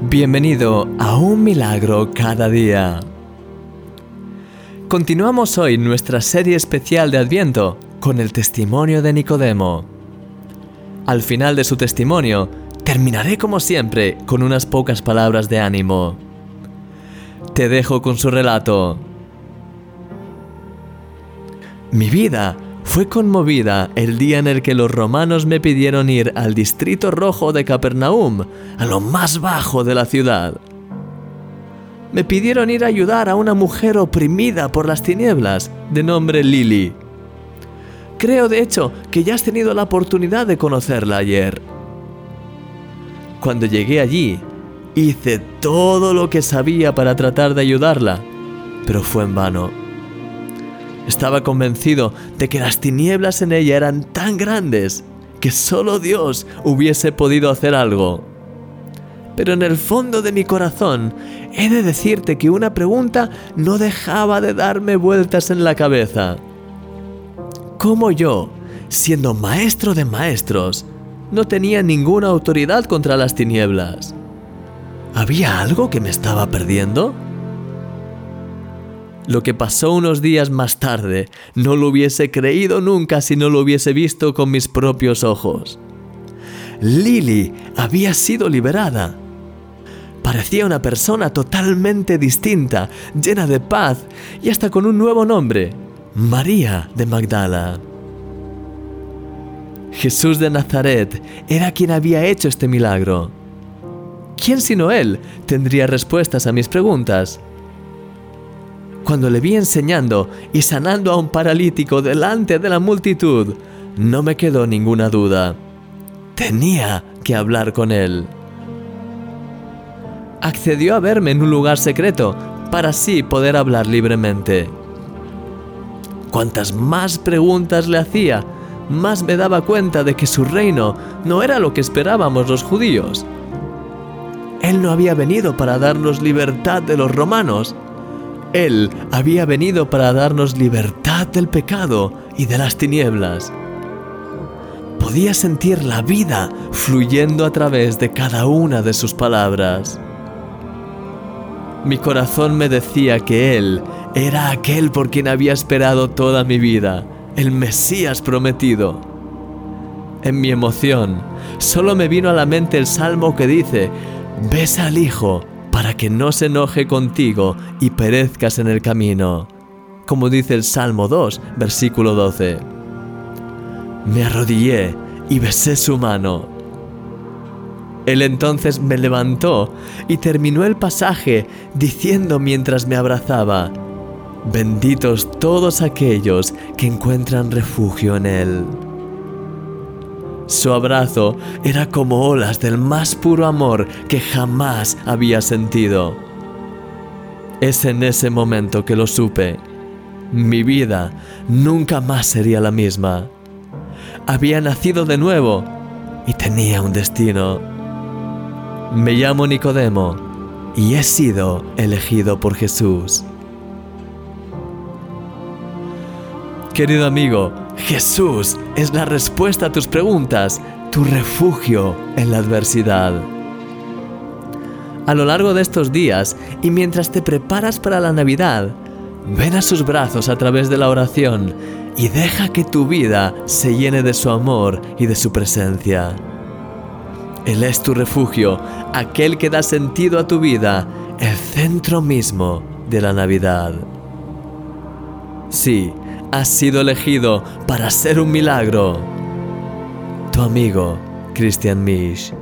Bienvenido a Un Milagro cada día. Continuamos hoy nuestra serie especial de Adviento con el testimonio de Nicodemo. Al final de su testimonio, terminaré como siempre con unas pocas palabras de ánimo. Te dejo con su relato. Mi vida fue conmovida el día en el que los romanos me pidieron ir al distrito rojo de Capernaum, a lo más bajo de la ciudad. Me pidieron ir a ayudar a una mujer oprimida por las tinieblas, de nombre Lily. Creo de hecho que ya has tenido la oportunidad de conocerla ayer. Cuando llegué allí, hice todo lo que sabía para tratar de ayudarla, pero fue en vano. Estaba convencido de que las tinieblas en ella eran tan grandes que solo Dios hubiese podido hacer algo. Pero en el fondo de mi corazón he de decirte que una pregunta no dejaba de darme vueltas en la cabeza. ¿Cómo yo, siendo maestro de maestros, no tenía ninguna autoridad contra las tinieblas? ¿Había algo que me estaba perdiendo? Lo que pasó unos días más tarde no lo hubiese creído nunca si no lo hubiese visto con mis propios ojos. Lily había sido liberada. Parecía una persona totalmente distinta, llena de paz y hasta con un nuevo nombre, María de Magdala. Jesús de Nazaret era quien había hecho este milagro. ¿Quién sino Él tendría respuestas a mis preguntas? Cuando le vi enseñando y sanando a un paralítico delante de la multitud, no me quedó ninguna duda. Tenía que hablar con él. Accedió a verme en un lugar secreto para así poder hablar libremente. Cuantas más preguntas le hacía, más me daba cuenta de que su reino no era lo que esperábamos los judíos. Él no había venido para darnos libertad de los romanos, él había venido para darnos libertad del pecado y de las tinieblas. Podía sentir la vida fluyendo a través de cada una de sus palabras. Mi corazón me decía que Él era aquel por quien había esperado toda mi vida, el Mesías prometido. En mi emoción, solo me vino a la mente el salmo que dice, Ves al Hijo para que no se enoje contigo y perezcas en el camino, como dice el Salmo 2, versículo 12. Me arrodillé y besé su mano. Él entonces me levantó y terminó el pasaje diciendo mientras me abrazaba, benditos todos aquellos que encuentran refugio en Él. Su abrazo era como olas del más puro amor que jamás había sentido. Es en ese momento que lo supe. Mi vida nunca más sería la misma. Había nacido de nuevo y tenía un destino. Me llamo Nicodemo y he sido elegido por Jesús. Querido amigo, Jesús es la respuesta a tus preguntas, tu refugio en la adversidad. A lo largo de estos días y mientras te preparas para la Navidad, ven a sus brazos a través de la oración y deja que tu vida se llene de su amor y de su presencia. Él es tu refugio, aquel que da sentido a tu vida, el centro mismo de la Navidad. Sí, has sido elegido para ser un milagro. Tu amigo, Christian Misch.